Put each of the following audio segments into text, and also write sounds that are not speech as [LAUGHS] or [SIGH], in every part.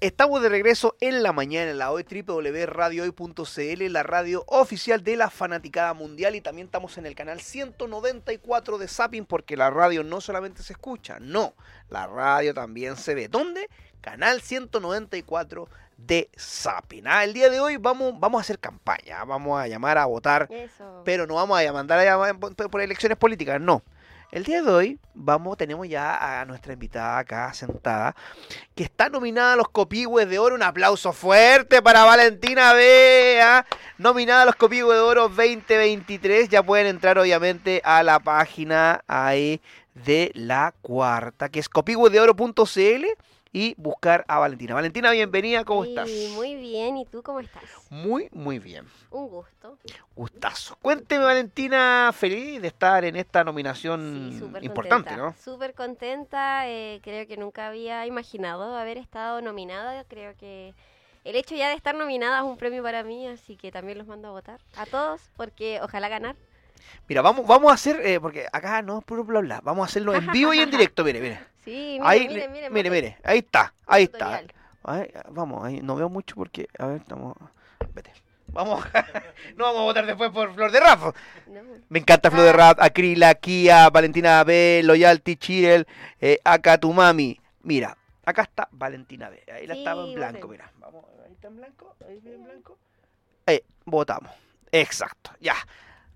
Estamos de regreso en la mañana en la hoy www.radiohoy.cl, la radio oficial de la fanaticada mundial y también estamos en el canal 194 de Zapping porque la radio no solamente se escucha, no, la radio también se ve. ¿Dónde? Canal 194 de Zapping. Ah, el día de hoy vamos, vamos a hacer campaña, vamos a llamar a votar, Eso. pero no vamos a mandar a llamar por, por elecciones políticas, no. El día de hoy vamos, tenemos ya a nuestra invitada acá sentada, que está nominada a los Copigües de Oro. Un aplauso fuerte para Valentina Bea. Nominada a los Copigües de Oro 2023. Ya pueden entrar obviamente a la página ahí de la cuarta, que es copigüesdeoro.cl y buscar a Valentina. Valentina, bienvenida, ¿cómo Sí, estás? Muy bien, ¿y tú cómo estás? Muy, muy bien. Un gusto. Gustazo. Cuénteme, Valentina, feliz de estar en esta nominación Sí, súper importante, contenta. ¿no? Súper contenta, eh, creo que nunca había imaginado haber estado nominada, creo que el hecho ya de estar nominada es un premio para mí, así que también los mando a votar a todos, porque ojalá ganar. Mira, vamos, vamos a hacer, eh, porque acá no es puro bla bla, vamos a hacerlo en vivo y en directo, mire, mire. [LAUGHS] Sí, mire, Ahí, mire, mire, mire, mire, ahí está, ahí está. Tutorial. Ay, vamos, ahí, no veo mucho porque, a ver, estamos, vete. Vamos, [LAUGHS] no vamos a votar después por Flor de Rafa. No, Me encanta Flor de Ah. Rap, Acrila, Kia, Valentina B, Loyalty, Chirel, eh, Akatumami. Mira, acá está Valentina B. Ahí la estaba en Sí, blanco, mira. Vamos, ahí está en blanco, ahí está en blanco. Eh, votamos. Exacto, ya.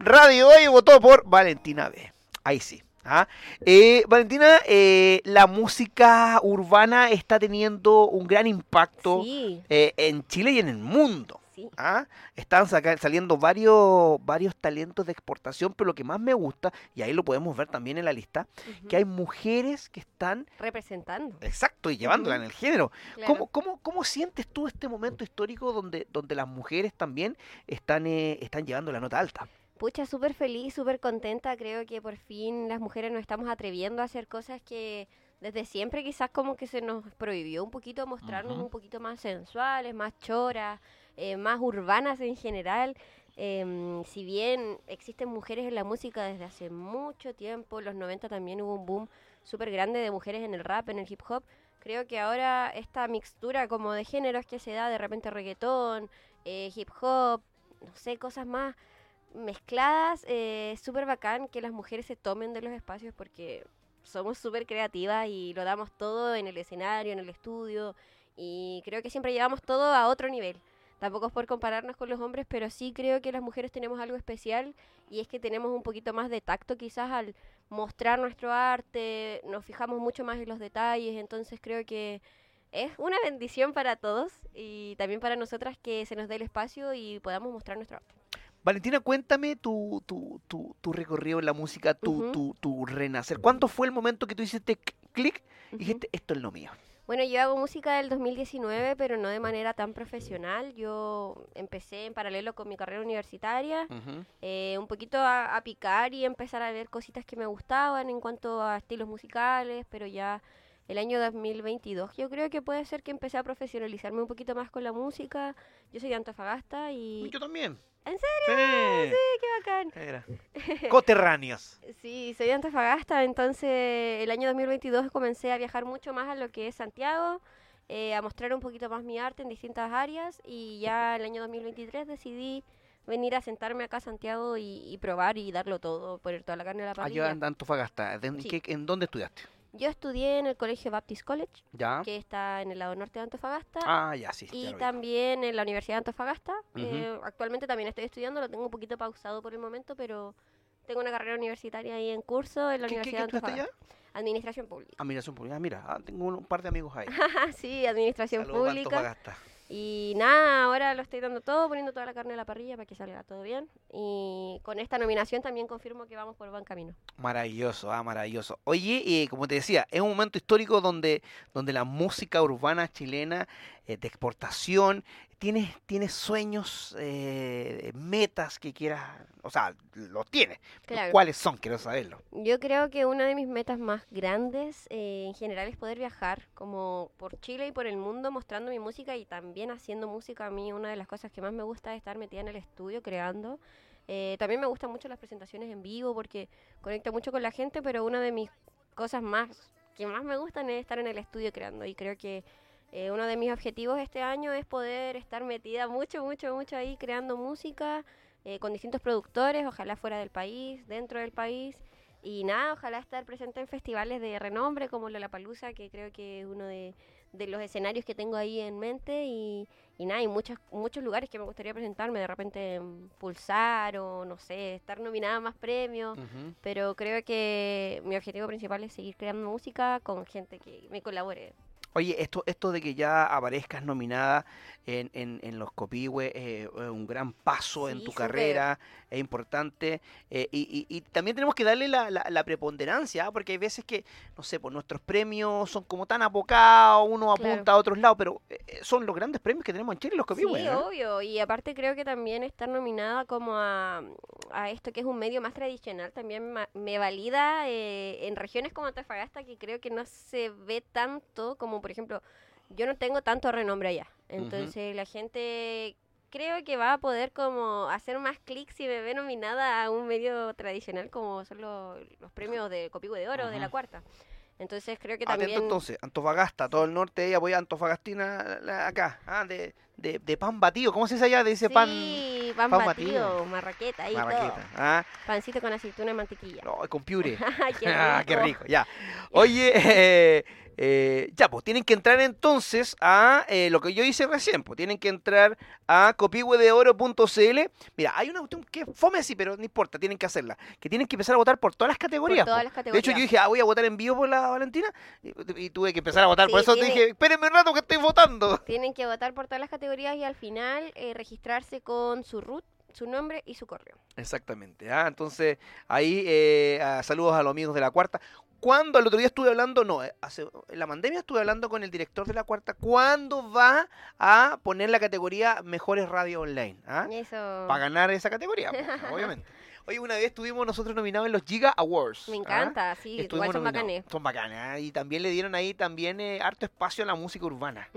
Radio hoy votó por Valentina B. Ahí sí. ¿ah? Eh, Valentina, eh, la música urbana está teniendo un gran impacto Sí, eh, en Chile y en el mundo. sí. ¿ah? Están saca- saliendo varios, varios talentos de exportación, pero lo que más me gusta, y ahí lo podemos ver también en la lista, que hay mujeres que están, Representando. exacto, y llevándola en el género. claro. ¿Cómo, cómo, cómo sientes tú este momento histórico donde, donde las mujeres también están, eh, están llevando la nota alta? Pucha, súper feliz, súper contenta. Creo que por fin las mujeres nos estamos atreviendo a hacer cosas que desde siempre quizás como que se nos prohibió un poquito mostrarnos Ujú. un poquito más sensuales, más choras, eh, más urbanas en general. Em, si bien existen mujeres en la música desde hace mucho tiempo, en los 90 también hubo un boom súper grande de mujeres en el rap, en el hip hop. Creo que ahora esta mixtura como de géneros que se da de repente reggaetón, eh, hip hop, no sé, cosas más mezcladas, eh, súper bacán que las mujeres se tomen de los espacios porque somos súper creativas y lo damos todo en el escenario, en el estudio y creo que siempre llevamos todo a otro nivel. Tampoco es por compararnos con los hombres, pero sí creo que las mujeres tenemos algo especial y es que tenemos un poquito más de tacto quizás al mostrar nuestro arte, nos fijamos mucho más en los detalles, entonces creo que es una bendición para todos y también para nosotras que se nos dé el espacio y podamos mostrar nuestro arte. Valentina, cuéntame tu, tu, tu, tu recorrido en la música, tu, tu, tu renacer. ¿Cuándo fue el momento que tú hiciste clic y dijiste, esto es lo mío? Bueno, yo hago música del 2019, pero no de manera tan profesional. Yo empecé en paralelo con mi carrera universitaria, eh, un poquito a, a picar y empezar a ver cositas que me gustaban en cuanto a estilos musicales, pero ya el año 2022 yo creo que puede ser que empecé a profesionalizarme un poquito más con la música. Yo soy de Antofagasta y... Yo también. ¿En serio? ¡Qué bacán! Era. [LAUGHS] Coterráneos. Sí, soy de Antofagasta, entonces el año 2022 comencé a viajar mucho más a lo que es Santiago, eh, a mostrar un poquito más mi arte en distintas áreas y ya el año 2023 decidí venir a sentarme acá a Santiago y, y probar y darlo todo, poner toda la carne a la Allá parrilla. en Antofagasta. ¿De- Sí. qué- ¿En dónde estudiaste? Yo estudié en el Colegio Baptist College, Ya. que está en el lado norte de Antofagasta. Ah, ya, sí. Y también en la Universidad de Antofagasta. Eh, actualmente también estoy estudiando, lo tengo un poquito pausado por el momento, pero tengo una carrera universitaria ahí en curso en la ¿Qué, qué, Universidad qué de Antofagasta. Administración pública. Administración pública. Ah, mira, ah, tengo un, par de amigos ahí. [LAUGHS] sí, administración para pública. Antofagasta. Y nada, ahora lo estoy dando todo, poniendo toda la carne a la parrilla para que salga todo bien. Y con esta nominación también confirmo que vamos por buen camino. Maravilloso, ah, maravilloso. Oye, eh, como te decía, es un momento histórico donde, donde la música urbana chilena eh, de exportación tienes, tienes sueños, eh, metas que quieras, o sea, los tienes. Claro. ¿Cuáles son? Quiero saberlo. Yo creo que una de mis metas más grandes eh, en general es poder viajar como por Chile y por el mundo mostrando mi música y también haciendo música. A mí una de las cosas que más me gusta es estar metida en el estudio creando. Eh, también me gustan mucho las presentaciones en vivo porque conecto mucho con la gente, pero una de mis cosas más que más me gustan es estar en el estudio creando y creo que eh, uno de mis objetivos este año es poder estar metida mucho, mucho, mucho ahí creando música eh, con distintos productores, ojalá fuera del país, dentro del país. Y nada, ojalá estar presente en festivales de renombre como Lollapalooza, que creo que es uno de, de los escenarios que tengo ahí en mente. Y, y nada, hay muchos, muchos lugares que me gustaría presentarme, de repente en Pulsar o no sé, estar nominada a más premios. Ujú. Pero creo que mi objetivo principal es seguir creando música con gente que me colabore. Oye, esto, esto de que ya aparezcas nominada en, en, en los Copihue eh, es un gran paso en tu carrera, es importante. eh, y, y- y también tenemos que darle la, la- la preponderancia, ¿ah? porque hay veces que, no sé, pues nuestros premios son como tan abocados, uno Claro. apunta a otros lados, pero eh, eh, son los grandes premios que tenemos en Chile, los Copihue. Sí, ¿eh? obvio. Y aparte creo que también estar nominada como a, a esto que es un medio más tradicional también me valida eh, en regiones como Antofagasta que creo que no se ve tanto como por ejemplo yo no tengo tanto renombre allá. Entonces la gente creo que va a poder como hacer más clics si me ve nominada a un medio tradicional como son los, los premios de Copihue de Oro de la cuarta. Entonces creo que Atento también... entonces, Antofagasta, todo el norte, ella apoya a Antofagastina la- acá, ah, de, de, de pan batido, ¿cómo se dice allá? De ese pan Sí, pan, pan batido, batido. marraqueta y todo. ah, Pancito con aceituna y mantequilla. no, con piure. [LAUGHS] [LAUGHS] Ah, qué rico, ya. Oye, eh, eh, ya, pues tienen que entrar entonces a eh, lo que yo hice recién, pues tienen que entrar a copihue-de-oro.cl. Mira, hay una cuestión que fome así, pero no importa, tienen que hacerla. Que tienen que empezar a votar por todas las categorías. todas po. las De hecho, categorías. yo dije, ah, voy a votar en vivo por la Valentina. Y, y tuve que empezar a votar. por Sí, eso te dije, espérenme un rato que estoy votando. Tienen que votar por todas las categorías y al final eh, registrarse con su root, su nombre y su correo. Exactamente. ah, Entonces, ahí eh, ah, saludos a los amigos de la cuarta. Cuando el otro día estuve hablando, no, eh, hace, en la pandemia estuve hablando con el director de la cuarta, ¿cuándo va a poner la categoría Mejores Radio Online? ¿ah? Eso Para ganar esa categoría, pues, obviamente. [LAUGHS] Oye, una vez estuvimos nosotros nominados en los Giga Awards. me ¿ah? encanta, sí, Estuvimos igual son nominados. bacanes. Son bacanes. ¿ah? Y también le dieron ahí también eh, harto espacio a la música urbana.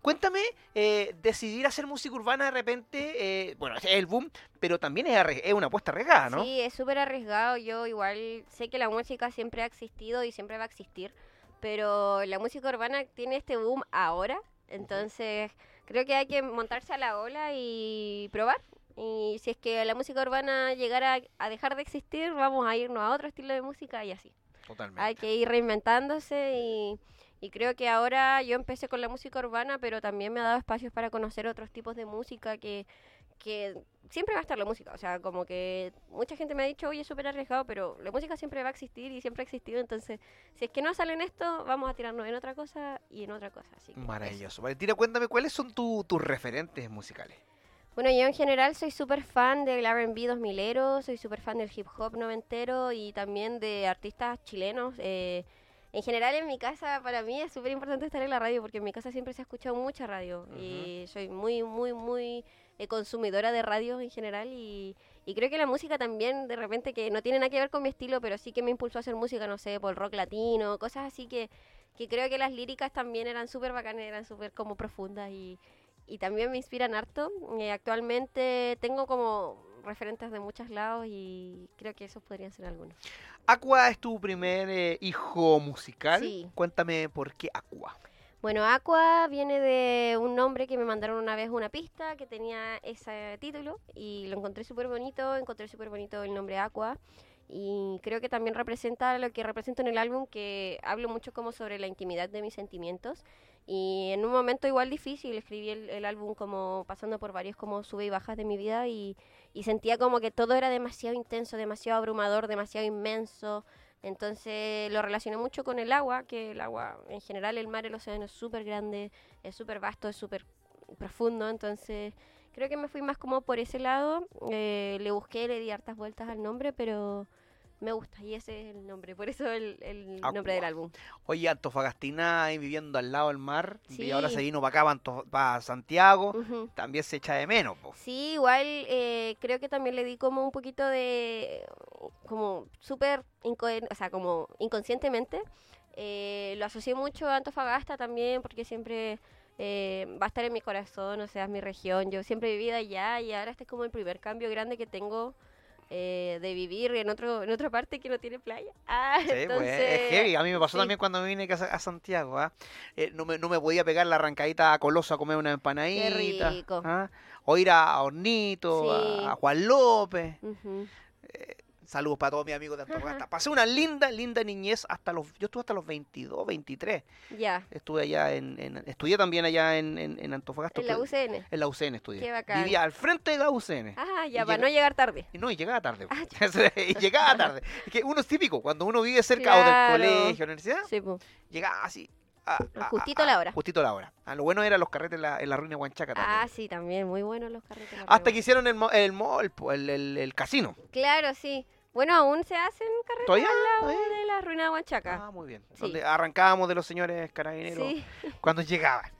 Cuéntame, eh, decidir hacer música urbana de repente, eh, bueno, es el boom, pero también es, es una apuesta arriesgada, ¿no? Sí, es súper arriesgado. Yo igual sé que la música siempre ha existido y siempre va a existir, pero la música urbana tiene este boom ahora, entonces creo que hay que montarse a la ola y probar. Y si es que la música urbana llegara a dejar de existir, vamos a irnos a otro estilo de música y así. Totalmente. Hay que ir reinventándose y, y creo que ahora yo empecé con la música urbana, pero también me ha dado espacios para conocer otros tipos de música que, que siempre va a estar la música. O sea, como que mucha gente me ha dicho, oye, es súper arriesgado, pero la música siempre va a existir y siempre ha existido. Entonces, si es que no sale en esto, vamos a tirarnos en otra cosa y en otra cosa. Así que eso. Maravilloso. Valentina, cuéntame, ¿cuáles son tu- tus referentes musicales? Bueno, yo en general soy súper fan del R&B 2000ero, soy súper fan del hip hop noventero y también de artistas chilenos. eh, en general en mi casa para mí es súper importante estar en la radio porque en mi casa siempre se ha escuchado mucha radio y soy muy, muy, muy eh, consumidora de radio en general y, y creo que la música también de repente que no tiene nada que ver con mi estilo, pero sí que me impulsó a hacer música, no sé, por rock latino, cosas así que, que creo que las líricas también eran súper bacanas, eran súper como profundas y, y también me inspiran harto. Eh, actualmente tengo como referentes de muchos lados y creo que esos podrían ser algunos. Aqua es tu primer eh, hijo musical. Sí. Cuéntame por qué Aqua. Bueno, Aqua viene de un nombre que me mandaron una vez una pista que tenía ese título y lo encontré súper bonito, encontré súper bonito el nombre Aqua y creo que también representa lo que represento en el álbum, que hablo mucho como sobre la intimidad de mis sentimientos y en un momento igual difícil escribí el, el álbum como pasando por varios como sube y bajas de mi vida y, sentía como que todo era demasiado intenso, demasiado abrumador, demasiado inmenso. Entonces lo relacioné mucho con el agua, que el agua, en general el mar, el océano es súper grande, es súper vasto, es súper profundo. Entonces creo que me fui más como por ese lado. Eh, le busqué, le di hartas vueltas al nombre, pero me gusta y ese es el nombre, por eso el, el nombre del álbum. Oye, Antofagastina ahí viviendo al lado del mar y ahora se vino para acá, para Santiago. También se echa de menos, po. Sí, igual eh, creo que también le di como un poquito de, como súper, o sea, como inconscientemente. Eh, lo asocié mucho a Antofagasta también porque siempre eh, va a estar en mi corazón, o sea, es mi región. Yo siempre he vivido allá y ahora este es como el primer cambio grande que tengo eh, de vivir en otro en otra parte que no tiene playa. [LAUGHS] Ah, Sí, pues, entonces, es heavy. A mí me pasó sí. también cuando me vine a Santiago. ¿ah? Eh, no, me, no me podía pegar la arrancadita a Coloso a comer una empanadita. rico. ¿ah? O ir a Hornito, Sí. a, Juan López. Ujú. Saludos para todos mis amigos de Antofagasta. Pasé una linda, linda niñez hasta los... Yo estuve hasta los 22, 23. Ya, Estuve allá en... en- estudié también allá en, en, en Antofagasta. en la UCN. En la UCN estudié. Qué bacán. Vivía al frente de la UCN. Ah, ya, para no llegar tarde. No, y llegaba tarde. Ah, [LAUGHS] y llegaba [LAUGHS] tarde. Es que uno es típico, cuando uno vive cerca o del colegio, universidad, Sí, po. llegaba así. Justito a- la hora. Justito la hora. Ah, lo bueno eran los carretes en la, en la ruina de Huanchaca también. Ah, sí, también, muy buenos los carretes. la Hasta que hicieron el, el, el- el casino. Claro, sí. Bueno, aún se hacen carretes ¿Todavía? al lado ¿Todavía? de la ruina de Huanchaca. Ah, muy bien. Sí. Donde arrancábamos de los señores carabineros sí. [LAUGHS] cuando llegaban.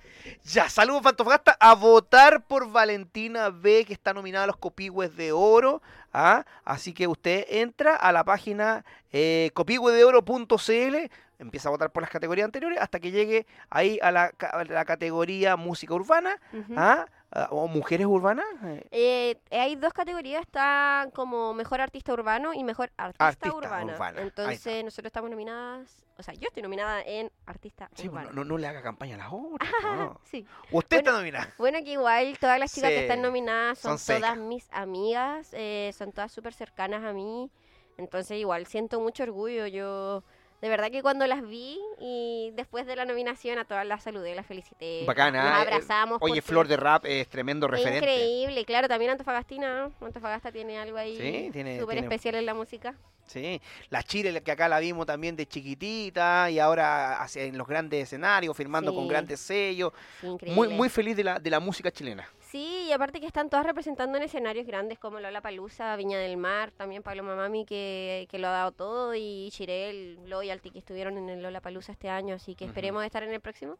Ya, saludos Fantofagasta a votar por Valentina B, que está nominada a los Copigües de Oro. ¿ah? Así que usted entra a la página eh, copigüedeoro.cl, empieza a votar por las categorías anteriores hasta que llegue ahí a la, ca- a la categoría música urbana. ¿ah? Ah, o mujeres urbanas. eh, hay dos categorías, está como mejor artista urbano y mejor artista, Artista urbana. Entonces nosotros estamos nominadas, o sea, yo estoy nominada en artista sí, pues, urbano. no, no le haga campaña a las [LAUGHS] otras. no. Sí. Usted está nominada. Bueno, que igual todas las chicas Sí, que están nominadas son, son todas mis amigas, eh, son todas súper cercanas a mí. Entonces igual siento mucho orgullo. Yo de verdad que cuando las vi y después de la nominación a todas las saludé, las felicité. Bacana, Nos eh, abrazamos. Oye, Flor de Rap es tremendo referente. Increíble, claro, también Antofagastina. Antofagasta tiene algo ahí Sí, tiene- súper tiene- especial en la música. Sí, la Chile que acá la vimos también de chiquitita y ahora en los grandes escenarios, firmando con grandes sellos. Sí. Muy, muy feliz de la, de la música chilena. Sí, y aparte que están todas representando en escenarios grandes como Lola Palusa, Viña del Mar, también Paloma Mami que, que lo ha dado todo y Chirel, Lo y Alti que estuvieron en el Lola Palusa este año, así que esperemos estar en el próximo.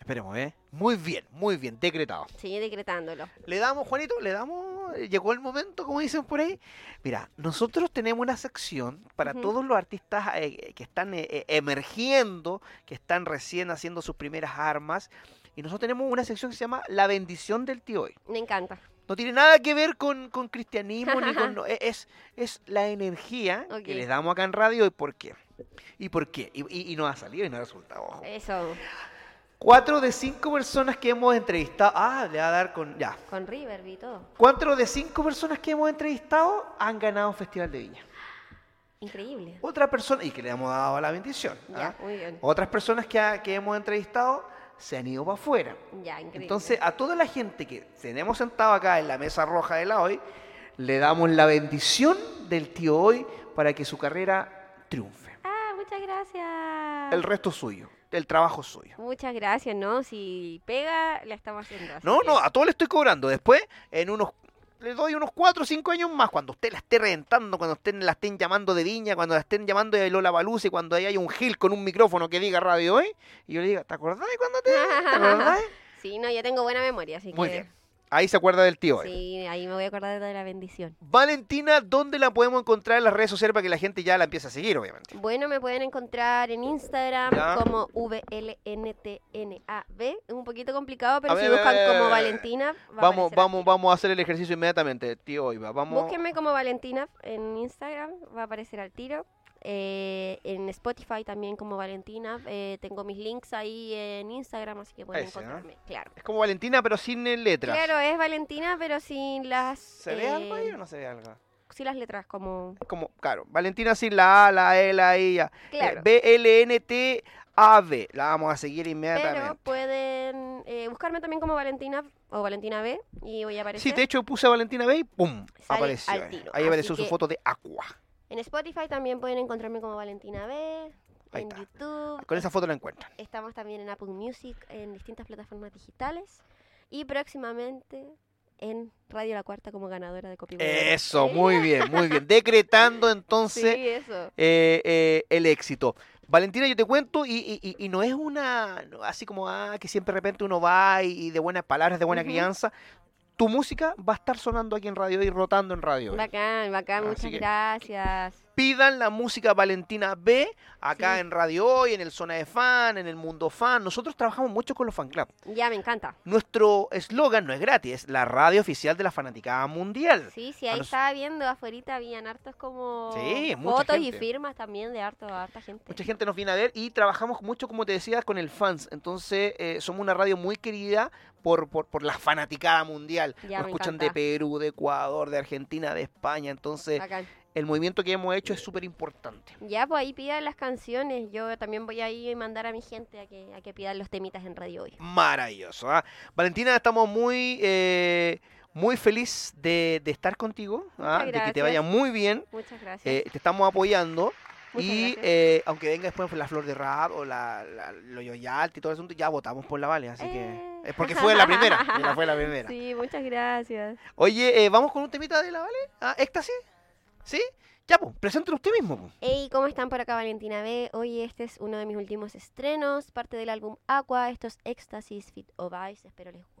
Esperemos, ¿eh? Muy bien, muy bien, decretado. sigue decretándolo. Le damos, Juanito, le damos, eh, llegó el momento, como dicen por ahí. Mira, nosotros tenemos una sección para todos los artistas eh, que están eh, eh, emergiendo, que están recién haciendo sus primeras armas. Y nosotros tenemos una sección que se llama La bendición del tío hoy. Me encanta. No tiene nada que ver con, con cristianismo ni con... [LAUGHS] no, es, es la energía que les damos acá en radio y por qué. ¿Y por qué? Y, y- y nos ha salido y nos ha resultado. Eso, Cuatro de cinco personas que hemos entrevistado... Ah, le va a dar con... Ya. con River y todo. Cuatro de cinco personas que hemos entrevistado han ganado un festival de viña. Increíble. Otra persona... Y que le hemos dado la bendición. Ya, ¿ah? muy bien. Otras personas que, ha- que hemos entrevistado se han ido para afuera. Ya, increíble. Entonces, a toda la gente que tenemos sentado acá en la mesa roja de la hoy, le damos la bendición del tío hoy para que su carrera triunfe. Ah, muchas gracias. El resto es suyo, el trabajo suyo. Muchas gracias, ¿no? Si pega, la estamos haciendo. así No, que- no, a todos le estoy cobrando. Después, en unos, le doy unos 4 o 5 años más, cuando usted la esté reventando, cuando estén, la estén llamando de Viña, cuando la estén llamando de Lola Baluce, cuando ahí hay un Gil con un micrófono que diga radio hoy, y yo le diga, ¿te acordás de cuando te... ¿Te acordás? [LAUGHS] Sí, no, yo tengo buena memoria, así Muy que... bien. Ahí se acuerda del tío. Sí, ahí me voy a acordar de la bendición. Valentina, ¿dónde la podemos encontrar en las redes sociales para que la gente ya la empiece a seguir, obviamente? Bueno, me pueden encontrar en Instagram Ya. como VLNTNAB. Es un poquito complicado, pero A si ver, buscan ver, como. Valentina, va a Vamos, vamos, aquí. vamos a hacer el ejercicio inmediatamente, tío va. Vamos. Búsquenme como Valentina en Instagram, va a aparecer al tiro. Eh, en Spotify también como Valentina. Eh, tengo mis links ahí en Instagram, así que pueden Ese, ¿no? encontrarme. Claro. Es como Valentina, pero sin eh, letras. Claro, es Valentina, pero sin las... ¿Se ve algo ahí eh, o no se ve algo? Sin las letras, como... Es como, claro, Valentina sin la A, la E, la I, ya. Claro. B-L-N-T A-B. La vamos a seguir Pero inmediatamente. pueden eh, buscarme también como Valentina o Valentina B y voy a aparecer. Sí, de hecho puse Valentina B y ¡pum! Sale apareció. al ahí. tiro. Ahí Así apareció su foto de Aqua. En Spotify también pueden encontrarme como Valentina B. Ahí en está. YouTube. Con esa foto la encuentran. Estamos también en Apple Music, en distintas plataformas digitales. Y próximamente en Radio La Cuarta como ganadora de Copy Eso, muy bien, muy bien. Decretando [LAUGHS] entonces Sí, eso. eh, eh, el éxito. Valentina, yo te cuento, y, y- y- no es una, así como, ah, que siempre de repente uno va y, de buenas palabras, de buena crianza. Tu música va a estar sonando aquí en radio y rotando en radio. Hoy. Bacán, bacán, Así muchas que- gracias. Pidan la música Valentina B acá Sí. en Radio Hoy, en el Zona de Fan, en el Mundo Fan. Nosotros trabajamos mucho con los fan club. Ya, me encanta. Nuestro eslogan no es gratis, es la radio oficial de la fanaticada mundial. Sí, sí, ahí nos- estaba viendo afuera, habían hartos como Sí, fotos y firmas también de harto, harta gente. Mucha gente nos viene a ver y trabajamos mucho, como te decía, con el fans. Entonces, eh, somos una radio muy querida por, por, por la fanaticada mundial. Ya, nos escuchan de. Perú, de Ecuador, de Argentina, de España. Entonces, Bacán. El movimiento que hemos hecho es súper importante. Ya, pues ahí pidan las canciones. Yo también voy a ir a mandar a mi gente a que, a que pidan los temitas en radio hoy. Maravilloso. ¿ah? Valentina, estamos muy, eh, muy feliz de, de estar contigo, ¿ah? De que te gracias. vaya muy bien. Muchas gracias. Eh, te estamos apoyando. Muchas y gracias. eh, aunque venga después la flor de rap o la, la, lo yoyalti y todo el asunto, ya votamos por la Vale, así Eh. que es porque [LAUGHS] fue la primera, [LAUGHS] fue la primera. Sí, muchas gracias. Oye, eh, vamos con un temita de la Vale, ah, éxtasis, ¿sí? Ya, pues, preséntelo usted mismo. po. Hey, ¿cómo están por acá Valentina B? Hoy este es uno de mis últimos estrenos, parte del álbum Aqua, estos Éxtasis Fit of Ice, espero les guste.